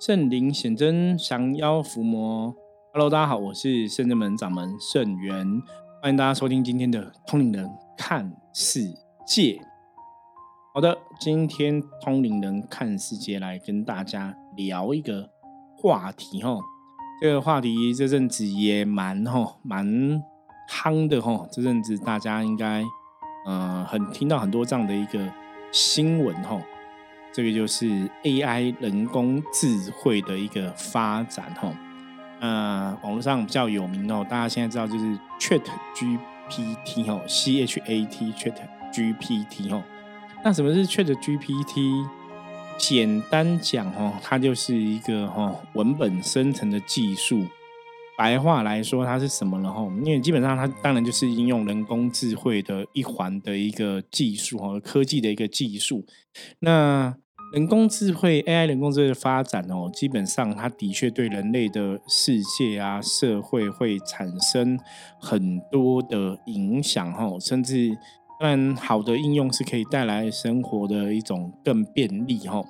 圣灵显真，降妖伏魔。Hello，大家好，我是圣真门掌门圣元，欢迎大家收听今天的通灵人看世界。好的，今天通灵人看世界来跟大家聊一个话题哈。这个话题这阵子也蛮哈蛮夯的哈，这阵子大家应该嗯很听到很多这样的一个新闻哈。这个就是 AI 人工智慧的一个发展哈，呃，网络上比较有名哦，大家现在知道就是 Chat GPT 哈，C H A T Chat GPT 哈。那什么是 Chat GPT？简单讲哈，它就是一个哈文本生成的技术。白话来说，它是什么呢？哈，因为基本上它当然就是应用人工智慧的一环的一个技术哈，科技的一个技术。那人工智慧 AI 人工智慧的发展哦，基本上它的确对人类的世界啊、社会会产生很多的影响哦，甚至当然好的应用是可以带来生活的一种更便利哦。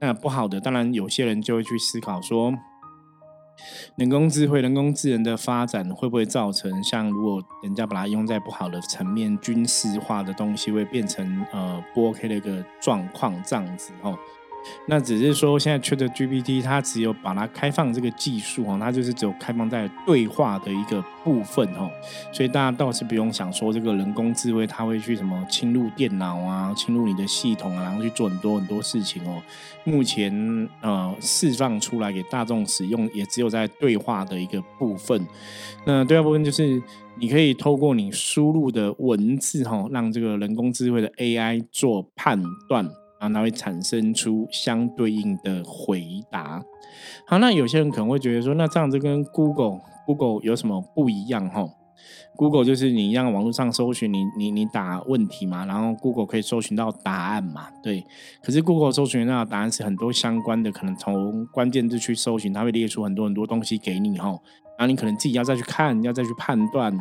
那不好的，当然有些人就会去思考说。人工智慧、人工智能的发展会不会造成像如果人家把它用在不好的层面，军事化的东西会变成呃不 OK 的一个状况这样子哦？那只是说，现在 Chat GPT 它只有把它开放这个技术哦，它就是只有开放在对话的一个部分哦，所以大家倒是不用想说这个人工智慧它会去什么侵入电脑啊、侵入你的系统啊，然后去做很多很多事情哦。目前呃释放出来给大众使用，也只有在对话的一个部分。那对话部分就是你可以透过你输入的文字哈，让这个人工智慧的 AI 做判断。然后它会产生出相对应的回答。好，那有些人可能会觉得说，那这样子跟 Google Google 有什么不一样？哈，Google 就是你让网络上搜寻，你你你打问题嘛，然后 Google 可以搜寻到答案嘛，对。可是 Google 搜寻到的答案是很多相关的，可能从关键字去搜寻，它会列出很多很多东西给你，哈。然后你可能自己要再去看，要再去判断。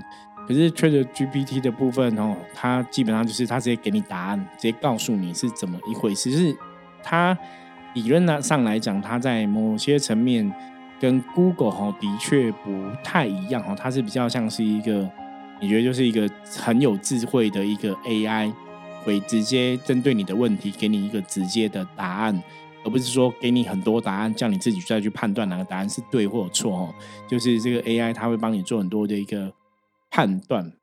可是 Chat GPT 的部分哦，它基本上就是它直接给你答案，直接告诉你是怎么一回事。就是它理论呢上来讲，它在某些层面跟 Google 哈的确不太一样哈，它是比较像是一个，你觉得就是一个很有智慧的一个 AI，会直接针对你的问题给你一个直接的答案，而不是说给你很多答案，叫你自己再去判断哪个答案是对或错哦。就是这个 AI 它会帮你做很多的一个。判断。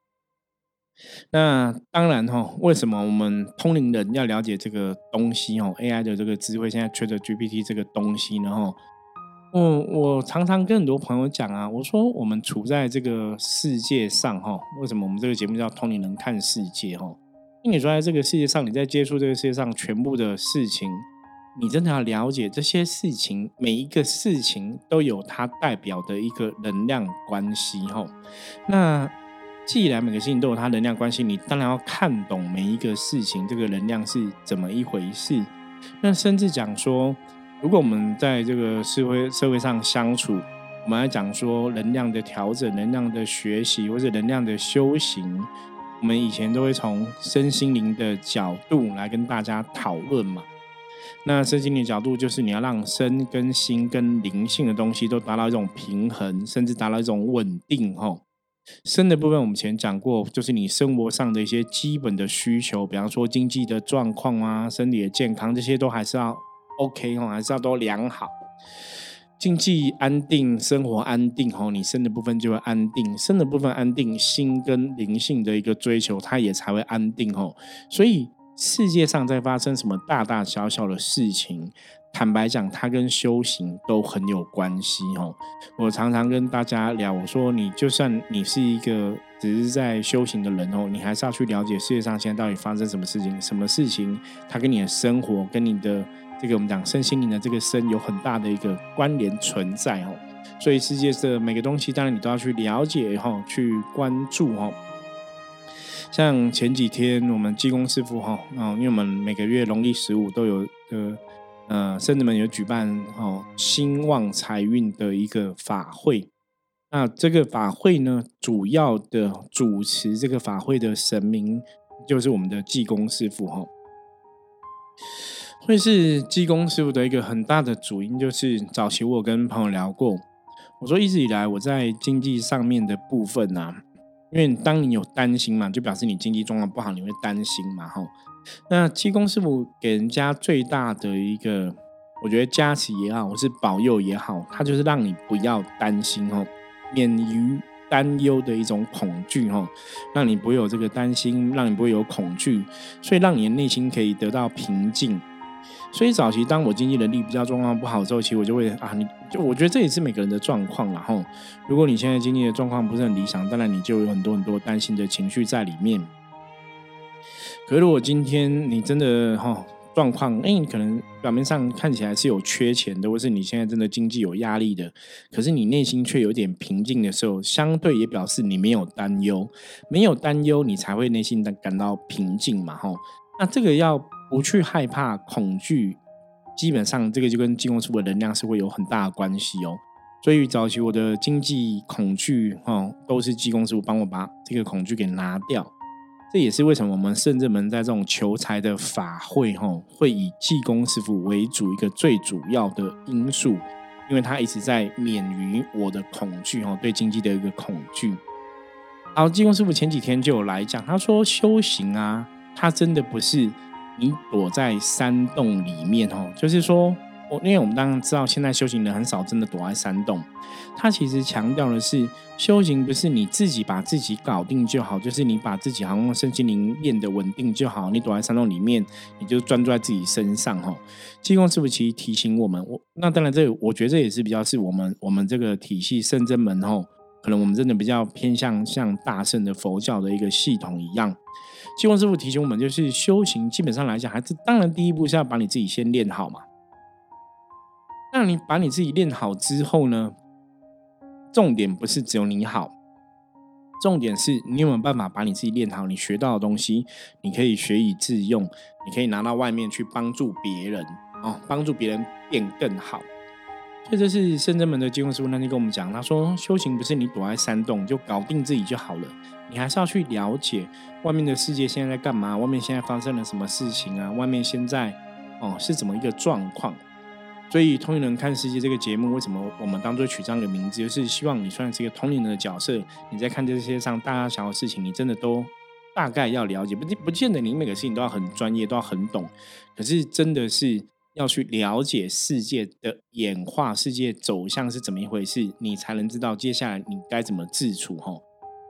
那当然哈，为什么我们通灵人要了解这个东西哦？AI 的这个智慧，现在缺的 GPT 这个东西呢？哈，我，我常常跟很多朋友讲啊，我说我们处在这个世界上哈，为什么我们这个节目叫通灵人看世界哈？因为你说在这个世界上，你在接触这个世界上全部的事情。你真的要了解这些事情，每一个事情都有它代表的一个能量关系，吼。那既然每个事情都有它能量关系，你当然要看懂每一个事情这个能量是怎么一回事。那甚至讲说，如果我们在这个社会社会上相处，我们来讲说能量的调整、能量的学习或者能量的修行，我们以前都会从身心灵的角度来跟大家讨论嘛。那身心灵角度就是你要让身跟心跟灵性的东西都达到一种平衡，甚至达到一种稳定。吼，生的部分我们前讲过，就是你生活上的一些基本的需求，比方说经济的状况啊、身体的健康这些都还是要 OK 哦，还是要都良好。经济安定，生活安定，吼，你生的部分就会安定，生的部分安定，心跟灵性的一个追求，它也才会安定。吼，所以。世界上在发生什么大大小小的事情，坦白讲，它跟修行都很有关系哦。我常常跟大家聊，我说你就算你是一个只是在修行的人哦，你还是要去了解世界上现在到底发生什么事情，什么事情它跟你的生活、跟你的这个我们讲身心灵的这个身有很大的一个关联存在哦。所以世界的每个东西，当然你都要去了解哈，去关注哈。像前几天我们济公师傅哈，哦，因为我们每个月农历十五都有呃呃，圣子们有举办哦兴旺财运的一个法会。那这个法会呢，主要的主持这个法会的神明就是我们的济公师傅哈。会是济公师傅的一个很大的主因，就是早期我跟朋友聊过，我说一直以来我在经济上面的部分啊，因为当你有担心嘛，就表示你经济状况不好，你会担心嘛，吼。那七公师傅给人家最大的一个，我觉得加持也好，或是保佑也好，他就是让你不要担心哦，免于担忧的一种恐惧哦，让你不会有这个担心，让你不会有恐惧，所以让你的内心可以得到平静。所以早期当我经济能力比较状况不好的时候，其实我就会啊，你就我觉得这也是每个人的状况然后，如果你现在经济的状况不是很理想，当然你就有很多很多担心的情绪在里面。可是如果今天你真的哈状况，哎，你可能表面上看起来是有缺钱的，或是你现在真的经济有压力的，可是你内心却有点平静的时候，相对也表示你没有担忧，没有担忧，你才会内心的感到平静嘛，哈。那这个要。不去害怕恐惧，基本上这个就跟金工师傅的能量是会有很大的关系哦。所以早期我的经济恐惧哈，都是济公师傅帮我把这个恐惧给拿掉。这也是为什么我们圣正门在这种求财的法会哈，会以济公师傅为主一个最主要的因素，因为他一直在免于我的恐惧哈，对经济的一个恐惧。好，济公师傅前几天就有来讲，他说修行啊，他真的不是。你躲在山洞里面哦，就是说，我因为我们当然知道，现在修行人很少真的躲在山洞。他其实强调的是，修行不是你自己把自己搞定就好，就是你把自己好像身心灵练得稳定就好。你躲在山洞里面，你就专注在自己身上哈。济公师傅其实提醒我们，我那当然这我觉得这也是比较是我们我们这个体系圣真门吼，可能我们真的比较偏向像大圣的佛教的一个系统一样。济公师傅提醒我们，就是修行基本上来讲，还是当然第一步是要把你自己先练好嘛。那你把你自己练好之后呢，重点不是只有你好，重点是你有没有办法把你自己练好？你学到的东西，你可以学以致用，你可以拿到外面去帮助别人哦，帮助别人变更好。这就是深圳门的济公师傅那天跟我们讲，他说修行不是你躲在山洞就搞定自己就好了。你还是要去了解外面的世界现在在干嘛，外面现在发生了什么事情啊？外面现在哦是怎么一个状况？所以《通灵人看世界》这个节目，为什么我们当做取这样的名字，就是希望你算是一个通灵人的角色。你在看这些上大家想要的事情，你真的都大概要了解，不不见得你每个事情都要很专业，都要很懂。可是真的是要去了解世界的演化，世界走向是怎么一回事，你才能知道接下来你该怎么自处。吼。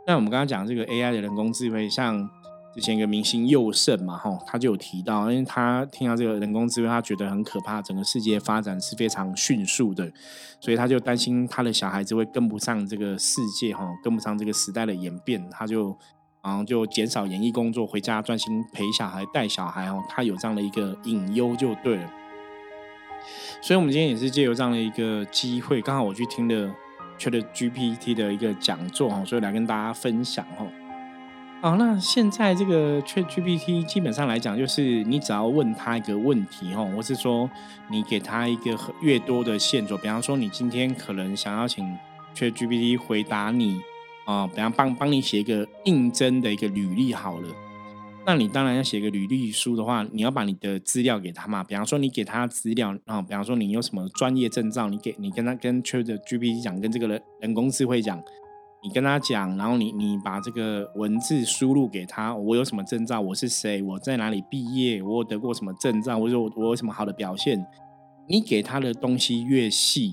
那我们刚刚讲这个 AI 的人工智慧，像之前一个明星佑胜嘛，哈，他就有提到，因为他听到这个人工智慧，他觉得很可怕，整个世界发展是非常迅速的，所以他就担心他的小孩子会跟不上这个世界，哈，跟不上这个时代的演变，他就然后就减少演艺工作，回家专心陪小孩、带小孩，哦，他有这样的一个隐忧就对了。所以，我们今天也是借由这样的一个机会，刚好我去听了。Chat GPT 的一个讲座哈，所以来跟大家分享哈。啊，那现在这个 Chat GPT 基本上来讲，就是你只要问他一个问题哈，或是说你给他一个越多的线索，比方说你今天可能想要请 Chat GPT 回答你啊，比方帮帮你写一个应征的一个履历好了。那你当然要写个履历书的话，你要把你的资料给他嘛。比方说，你给他资料啊，比方说你有什么专业证照，你给你跟他跟 Chat GPT 讲，跟这个人人工智慧讲，你跟他讲，然后你你把这个文字输入给他，我有什么证照，我是谁，我在哪里毕业，我得过什么证照，或者我我有什么好的表现，你给他的东西越细。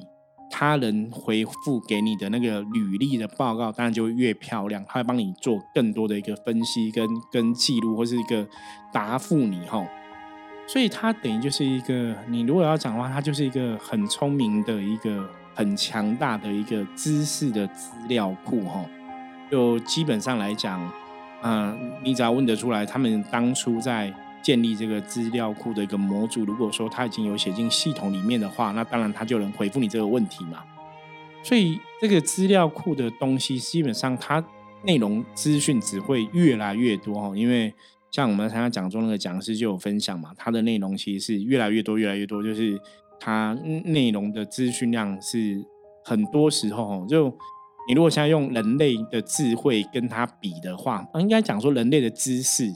他人回复给你的那个履历的报告，当然就越漂亮。他会帮你做更多的一个分析跟跟记录，或是一个答复你哈。所以他等于就是一个，你如果要讲的话，他就是一个很聪明的一个很强大的一个知识的资料库哈。就基本上来讲，嗯，你只要问得出来，他们当初在。建立这个资料库的一个模组，如果说它已经有写进系统里面的话，那当然它就能回复你这个问题嘛。所以这个资料库的东西，基本上它内容资讯只会越来越多哈。因为像我们参加讲座那个讲师就有分享嘛，它的内容其实是越来越多、越来越多，就是它内容的资讯量是很多时候就你如果现在用人类的智慧跟它比的话，应该讲说人类的知识。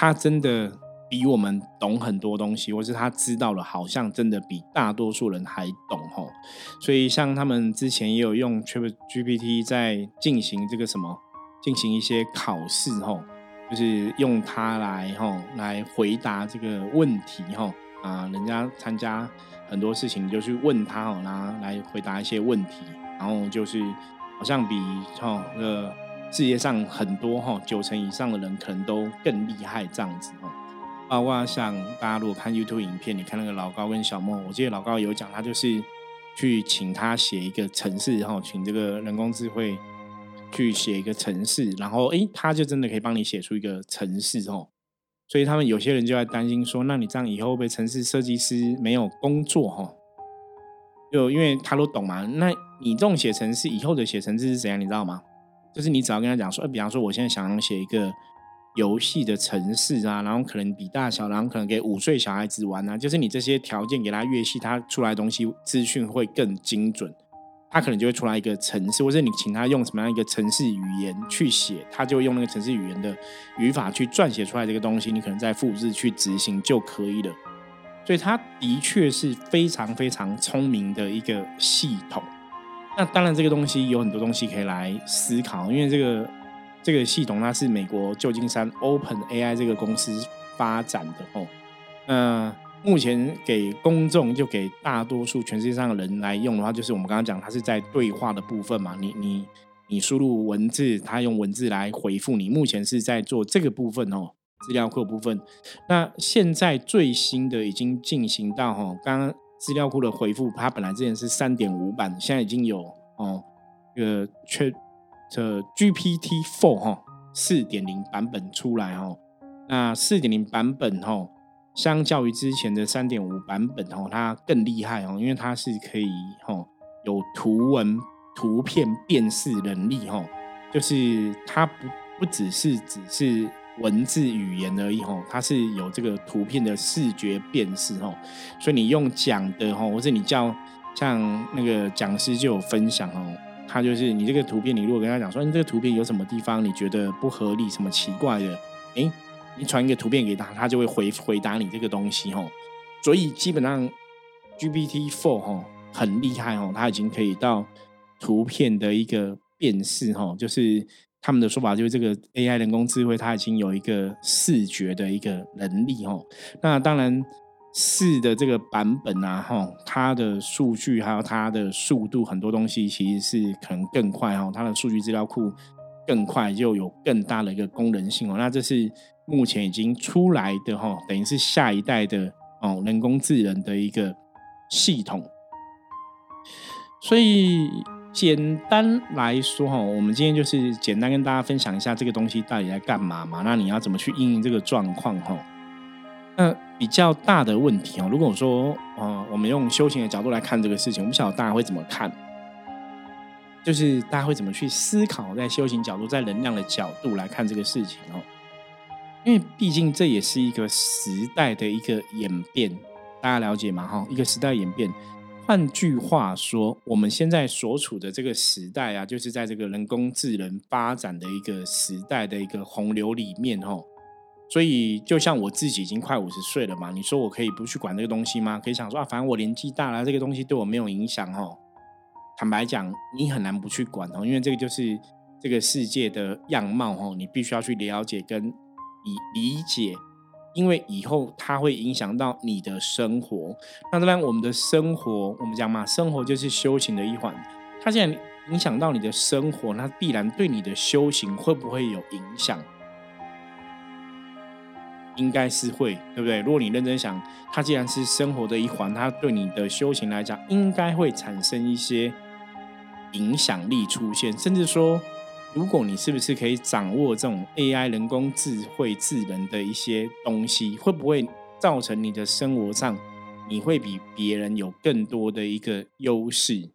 他真的比我们懂很多东西，或是他知道了，好像真的比大多数人还懂吼。所以像他们之前也有用 Chat GPT 在进行这个什么，进行一些考试吼，就是用它来吼来回答这个问题吼啊，人家参加很多事情就去问他吼，然后来回答一些问题，然后就是好像比吼呃世界上很多哈九成以上的人可能都更厉害这样子哦。包括像大家如果看 YouTube 影片，你看那个老高跟小莫，我记得老高有讲，他就是去请他写一个城市，然后请这个人工智慧去写一个城市，然后诶，他就真的可以帮你写出一个城市哦。所以他们有些人就在担心说，那你这样以后被城市设计师没有工作哈？就因为他都懂嘛，那你这种写城市以后的写城市是怎样，你知道吗？就是你只要跟他讲说，比方说我现在想要写一个。游戏的城市啊，然后可能比大小，然后可能给五岁小孩子玩啊，就是你这些条件给他越细，他出来东西资讯会更精准，他可能就会出来一个城市，或者你请他用什么样一个城市语言去写，他就用那个城市语言的语法去撰写出来这个东西，你可能再复制去执行就可以了。所以他的确是非常非常聪明的一个系统。那当然，这个东西有很多东西可以来思考，因为这个。这个系统它是美国旧金山 Open AI 这个公司发展的哦。那目前给公众就给大多数全世界上的人来用的话，就是我们刚刚讲，它是在对话的部分嘛。你你你输入文字，它用文字来回复你。目前是在做这个部分哦，资料库部分。那现在最新的已经进行到哈，刚刚资料库的回复，它本来之前是三点五版，现在已经有哦，这个确。这 GPT Four 哈四点零版本出来哈，那四点零版本哈，相较于之前的三点五版本哈，它更厉害哦，因为它是可以哈有图文图片辨识能力哈，就是它不不只是只是文字语言而已哈，它是有这个图片的视觉辨识哈，所以你用讲的哈，或者你叫像那个讲师就有分享哦。他就是你这个图片，你如果跟他讲说，你这个图片有什么地方你觉得不合理、什么奇怪的，哎，你传一个图片给他，他就会回回答你这个东西吼。所以基本上 GPT Four 吼很厉害哦，它已经可以到图片的一个辨识吼，就是他们的说法就是这个 AI 人工智慧它已经有一个视觉的一个能力哦。那当然。四的这个版本啊，哈，它的数据还有它的速度，很多东西其实是可能更快哦。它的数据资料库更快，就有更大的一个功能性哦。那这是目前已经出来的哈，等于是下一代的哦人工智能的一个系统。所以简单来说哈，我们今天就是简单跟大家分享一下这个东西到底在干嘛嘛？那你要怎么去应用这个状况哈？那比较大的问题哦，如果说，呃，我们用修行的角度来看这个事情，我不晓得大家会怎么看，就是大家会怎么去思考，在修行角度，在能量的角度来看这个事情哦，因为毕竟这也是一个时代的一个演变，大家了解吗？哈，一个时代演变。换句话说，我们现在所处的这个时代啊，就是在这个人工智能发展的一个时代的一个洪流里面，哦。所以，就像我自己已经快五十岁了嘛，你说我可以不去管这个东西吗？可以想说啊，反正我年纪大了，这个东西对我没有影响哦。坦白讲，你很难不去管哦，因为这个就是这个世界的样貌哦，你必须要去了解跟理理解，因为以后它会影响到你的生活。那当然，我们的生活，我们讲嘛，生活就是修行的一环。它既然影响到你的生活，那必然对你的修行会不会有影响？应该是会，对不对？如果你认真想，它既然是生活的一环，它对你的修行来讲，应该会产生一些影响力出现。甚至说，如果你是不是可以掌握这种 AI 人工智慧智能的一些东西，会不会造成你的生活上，你会比别人有更多的一个优势？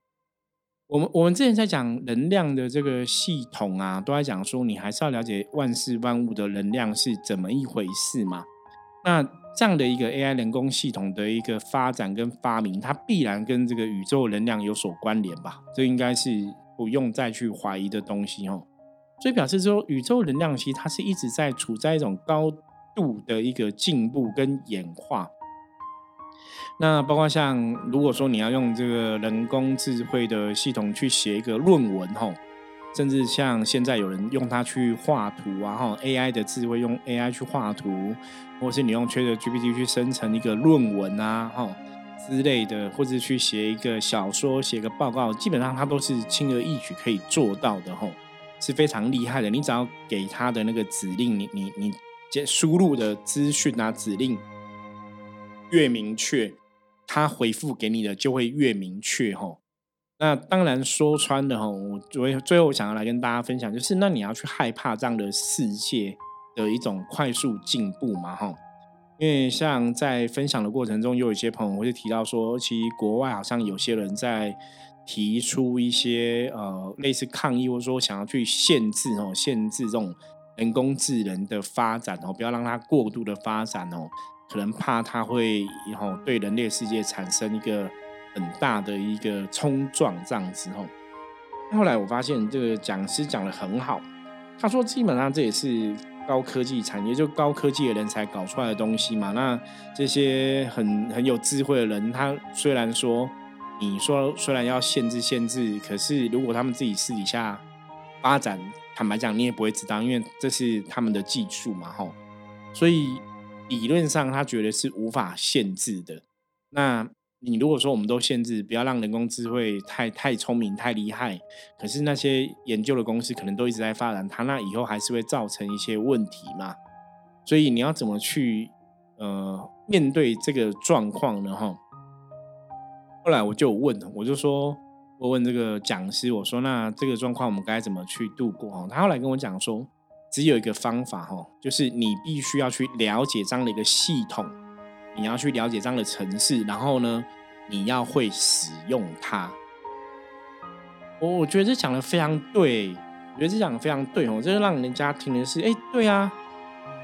我们我们之前在讲能量的这个系统啊，都在讲说你还是要了解万事万物的能量是怎么一回事嘛。那这样的一个 AI 人工系统的一个发展跟发明，它必然跟这个宇宙能量有所关联吧？这应该是不用再去怀疑的东西哦。所以表示说，宇宙能量其实它是一直在处在一种高度的一个进步跟演化。那包括像如果说你要用这个人工智慧的系统去写一个论文吼，甚至像现在有人用它去画图啊哈，AI 的智慧用 AI 去画图，或是你用 ChatGPT 去生成一个论文啊哈之类的，或者去写一个小说、写个报告，基本上他都是轻而易举可以做到的吼，是非常厉害的。你只要给他的那个指令，你你你接输入的资讯啊指令越明确。他回复给你的就会越明确吼。那当然说穿了哈，我最最后想要来跟大家分享，就是那你要去害怕这样的世界的一种快速进步嘛哈。因为像在分享的过程中，有一些朋友会提到说，其实国外好像有些人在提出一些呃类似抗议，或者说想要去限制哦，限制这种人工智能的发展哦，不要让它过度的发展哦。可能怕它会以后对人类世界产生一个很大的一个冲撞，这样子吼。后来我发现这个讲师讲的很好，他说基本上这也是高科技产业，就高科技的人才搞出来的东西嘛。那这些很很有智慧的人，他虽然说你说虽然要限制限制，可是如果他们自己私底下发展，坦白讲你也不会知道，因为这是他们的技术嘛，吼。所以。理论上，他觉得是无法限制的。那你如果说我们都限制，不要让人工智慧太太聪明、太厉害，可是那些研究的公司可能都一直在发展它，那以后还是会造成一些问题嘛。所以你要怎么去呃面对这个状况呢？哈，后来我就问，我就说，我问这个讲师，我说那这个状况我们该怎么去度过？哈，他后来跟我讲说。只有一个方法哈，就是你必须要去了解这样的一个系统，你要去了解这样的城市，然后呢，你要会使用它。我我觉得这讲的非常对，我觉得这讲的非常对哦，这就让人家听的是，哎，对啊，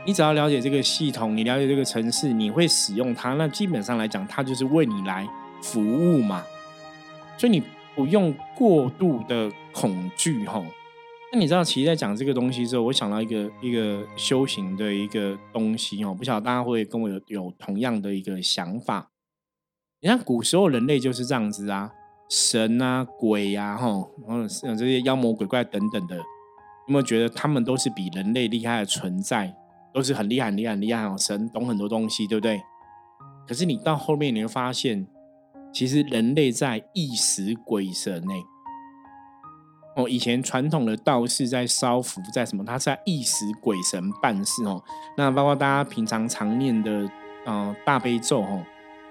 你只要了解这个系统，你了解这个城市，你会使用它，那基本上来讲，它就是为你来服务嘛，所以你不用过度的恐惧哈。那你知道，其实，在讲这个东西之后，我想到一个一个修行的一个东西哦，不晓得大家会跟我有有同样的一个想法。你看，古时候人类就是这样子啊，神啊、鬼呀，哈，然后这些妖魔鬼怪等等的，有没有觉得他们都是比人类厉害的存在，都是很厉害、很厉害、很厉害哦，神懂很多东西，对不对？可是你到后面你会发现，其实人类在一时鬼神呢。哦，以前传统的道士在烧符，在什么？他在意识鬼神办事哦。那包括大家平常常念的，呃，大悲咒哦，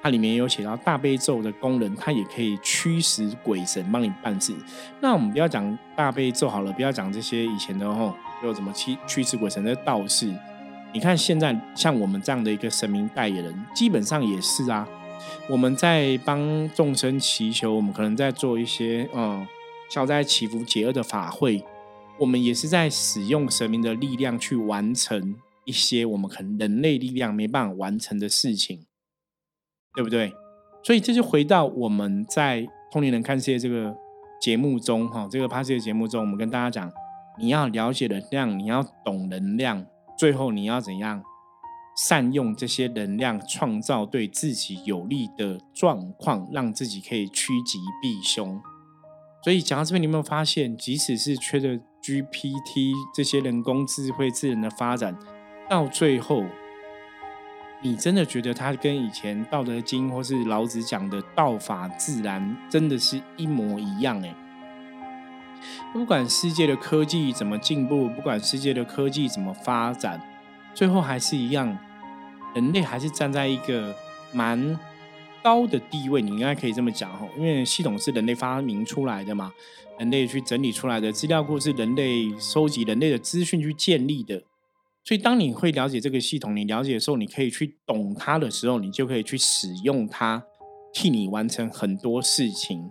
它里面有写到大悲咒的功能，它也可以驱使鬼神帮你办事。那我们不要讲大悲咒好了，不要讲这些以前的哦，就怎么驱驱使鬼神的道士。你看现在像我们这样的一个神明代言人，基本上也是啊。我们在帮众生祈求，我们可能在做一些嗯。消灾祈福解厄的法会，我们也是在使用神明的力量去完成一些我们可能人类力量没办法完成的事情，对不对？所以这就回到我们在《通灵人看世界》这个节目中，哈，这个 p a s 的节目中，我们跟大家讲，你要了解能量，你要懂能量，最后你要怎样善用这些能量，创造对自己有利的状况，让自己可以趋吉避凶。所以讲到这边，你有没有发现，即使是缺的 GPT 这些人工智慧智能的发展，到最后，你真的觉得它跟以前《道德经》或是老子讲的“道法自然”真的是一模一样？哎，不管世界的科技怎么进步，不管世界的科技怎么发展，最后还是一样，人类还是站在一个蛮。高的地位，你应该可以这么讲哈，因为系统是人类发明出来的嘛，人类去整理出来的资料库是人类收集人类的资讯去建立的，所以当你会了解这个系统，你了解的时候，你可以去懂它的时候，你就可以去使用它，替你完成很多事情。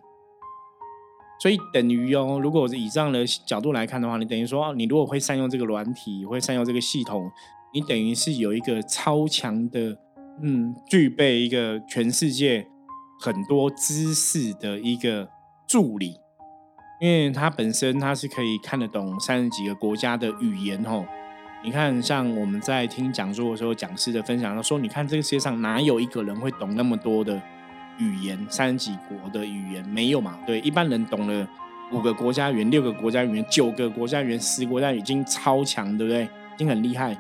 所以等于哦，如果以这样的角度来看的话，你等于说，你如果会善用这个软体，会善用这个系统，你等于是有一个超强的。嗯，具备一个全世界很多知识的一个助理，因为他本身他是可以看得懂三十几个国家的语言吼，你看，像我们在听讲座的时候，讲师的分享他，说，你看这个世界上哪有一个人会懂那么多的语言，三十几国的语言没有嘛？对，一般人懂了五个国家语言、六个国家语言、九个国家语言、十国家语言已经超强，对不对？已经很厉害。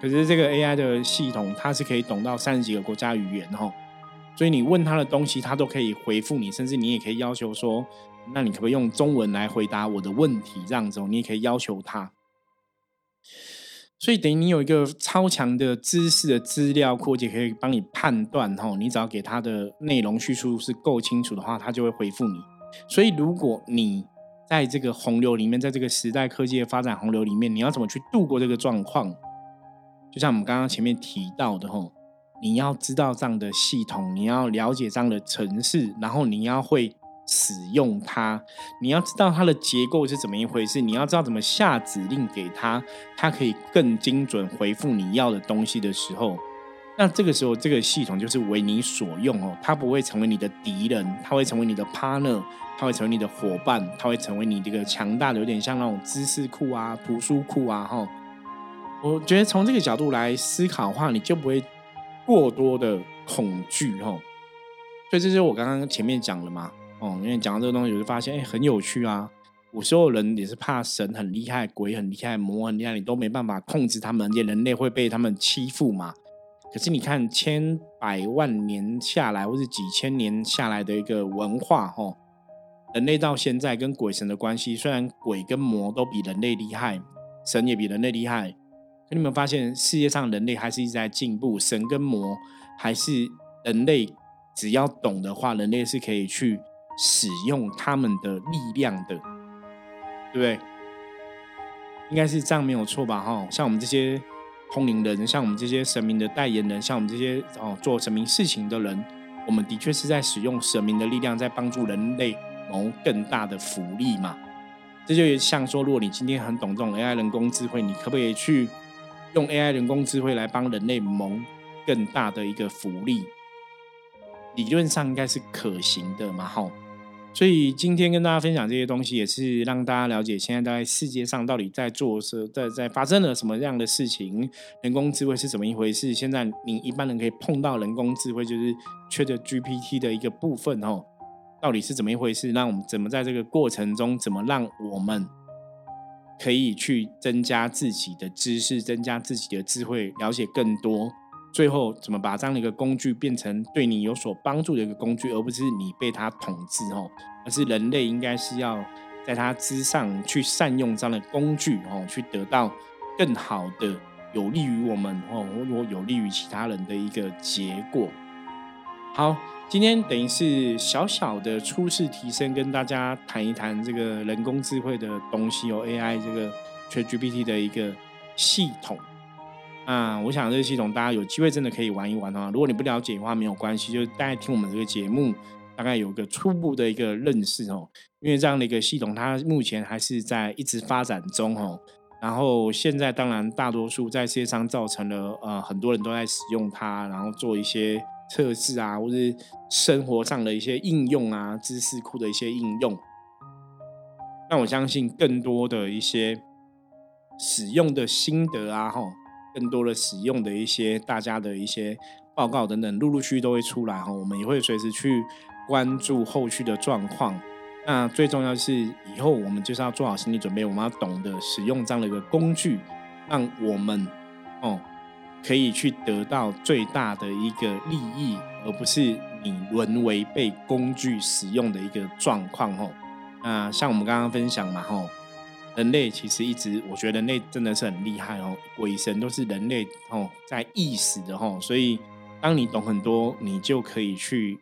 可是这个 AI 的系统，它是可以懂到三十几个国家语言哈，所以你问他的东西，他都可以回复你，甚至你也可以要求说，那你可不可以用中文来回答我的问题？这样子，你也可以要求他。所以等于你有一个超强的知识的资料库，且可以帮你判断哈。你只要给他的内容叙述是够清楚的话，他就会回复你。所以如果你在这个洪流里面，在这个时代科技的发展洪流里面，你要怎么去度过这个状况？就像我们刚刚前面提到的哈，你要知道这样的系统，你要了解这样的城市，然后你要会。使用它，你要知道它的结构是怎么一回事，你要知道怎么下指令给它，它可以更精准回复你要的东西的时候，那这个时候这个系统就是为你所用哦，它不会成为你的敌人，它会成为你的 partner，它会成为你的伙伴，它会成为你这个强大的，有点像那种知识库啊、图书库啊哈。我觉得从这个角度来思考的话，你就不会过多的恐惧哦。所以这是我刚刚前面讲的嘛。哦，因为讲到这个东西，我就发现，哎，很有趣啊！我所有人也是怕神很厉害，鬼很厉害，魔很厉害，你都没办法控制他们，而且人类会被他们欺负嘛。可是你看，千百万年下来，或是几千年下来的一个文化，哦，人类到现在跟鬼神的关系，虽然鬼跟魔都比人类厉害，神也比人类厉害，可你们发现，世界上人类还是一直在进步，神跟魔还是人类，只要懂的话，人类是可以去。使用他们的力量的，对不对？应该是这样没有错吧？哈，像我们这些通灵人，像我们这些神明的代言人，像我们这些哦做神明事情的人，我们的确是在使用神明的力量，在帮助人类谋更大的福利嘛。这就像说，如果你今天很懂这种 AI 人工智慧，你可不可以去用 AI 人工智慧来帮人类谋更大的一个福利？理论上应该是可行的嘛，吼，所以今天跟大家分享这些东西，也是让大家了解现在在世界上到底在做是在在发生了什么样的事情，人工智慧是怎么一回事。现在你一般人可以碰到人工智慧，就是缺的 GPT 的一个部分，哦，到底是怎么一回事？让我们怎么在这个过程中，怎么让我们可以去增加自己的知识，增加自己的智慧，了解更多。最后怎么把这样的一个工具变成对你有所帮助的一个工具，而不是你被它统治哦，而是人类应该是要在它之上去善用这样的工具哦，去得到更好的有利于我们哦，或有利于其他人的一个结果。好，今天等于是小小的初次提升，跟大家谈一谈这个人工智慧的东西哦，AI 这个 ChatGPT 的一个系统。啊，我想这个系统大家有机会真的可以玩一玩啊！如果你不了解的话，没有关系，就大家听我们这个节目，大概有个初步的一个认识哦。因为这样的一个系统，它目前还是在一直发展中哦。然后现在当然大多数在世界上造成了呃很多人都在使用它，然后做一些测试啊，或是生活上的一些应用啊，知识库的一些应用。那我相信更多的一些使用的心得啊，哈。更多的使用的一些大家的一些报告等等，陆陆续续都会出来哈。我们也会随时去关注后续的状况。那最重要是以后我们就是要做好心理准备，我们要懂得使用这样的一个工具，让我们哦可以去得到最大的一个利益，而不是你沦为被工具使用的一个状况哦。那像我们刚刚分享嘛吼。人类其实一直，我觉得人类真的是很厉害哦。鬼神都是人类哦在意识的吼，所以当你懂很多，你就可以去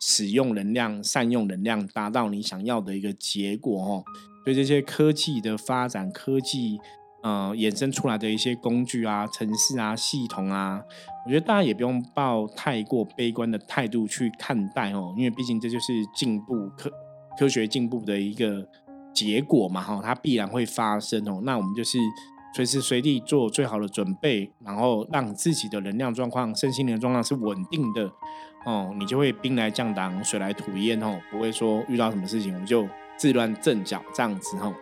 使用能量、善用能量，达到你想要的一个结果哦。所以这些科技的发展，科技呃衍生出来的一些工具啊、城市啊、系统啊，我觉得大家也不用抱太过悲观的态度去看待哦，因为毕竟这就是进步科科学进步的一个。结果嘛，哈，它必然会发生哦。那我们就是随时随地做最好的准备，然后让自己的能量状况、身心灵状况是稳定的哦。你就会兵来将挡，水来土掩哦，不会说遇到什么事情我们就自乱阵脚这样子哦。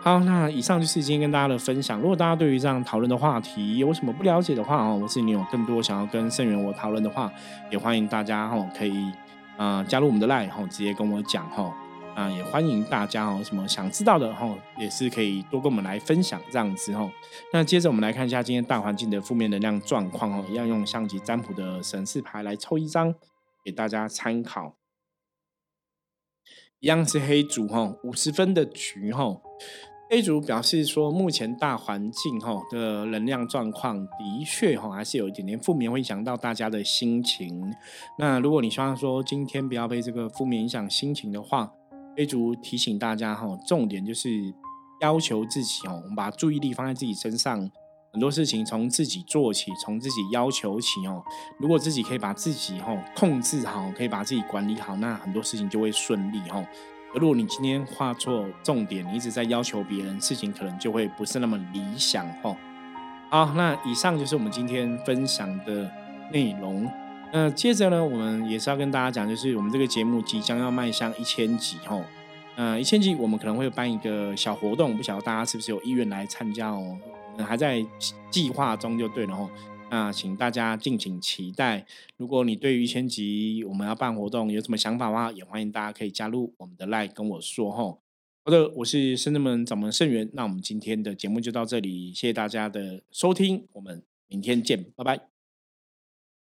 好，那以上就是今天跟大家的分享。如果大家对于这样讨论的话题有什么不了解的话哦，或是你有更多想要跟盛元我讨论的话，也欢迎大家哦可以啊加入我们的 line 哈，直接跟我讲哈。啊，也欢迎大家哦，什么想知道的哈，也是可以多跟我们来分享这样子哈。那接着我们来看一下今天大环境的负面能量状况哦，一样用象棋占卜的神士牌来抽一张给大家参考。一样是黑竹哈，五十分的局哈。黑竹表示说，目前大环境哈的能量状况的确哈还是有一点点负面，会影响到大家的心情。那如果你希望说今天不要被这个负面影响心情的话，黑竹提醒大家哈，重点就是要求自己哦，我们把注意力放在自己身上，很多事情从自己做起，从自己要求起哦。如果自己可以把自己控制好，可以把自己管理好，那很多事情就会顺利哈。如果你今天画错重点，你一直在要求别人，事情可能就会不是那么理想哦。好，那以上就是我们今天分享的内容。那接着呢，我们也是要跟大家讲，就是我们这个节目即将要迈向一千集吼。嗯，一千集我们可能会办一个小活动，不晓得大家是不是有意愿来参加哦？还在计划中就对了哦。那请大家敬请期待。如果你对于一千集我们要办活动有什么想法的话，也欢迎大家可以加入我们的 line 跟我说哦。好的，我是深圳门掌门盛元，那我们今天的节目就到这里，谢谢大家的收听，我们明天见，拜拜。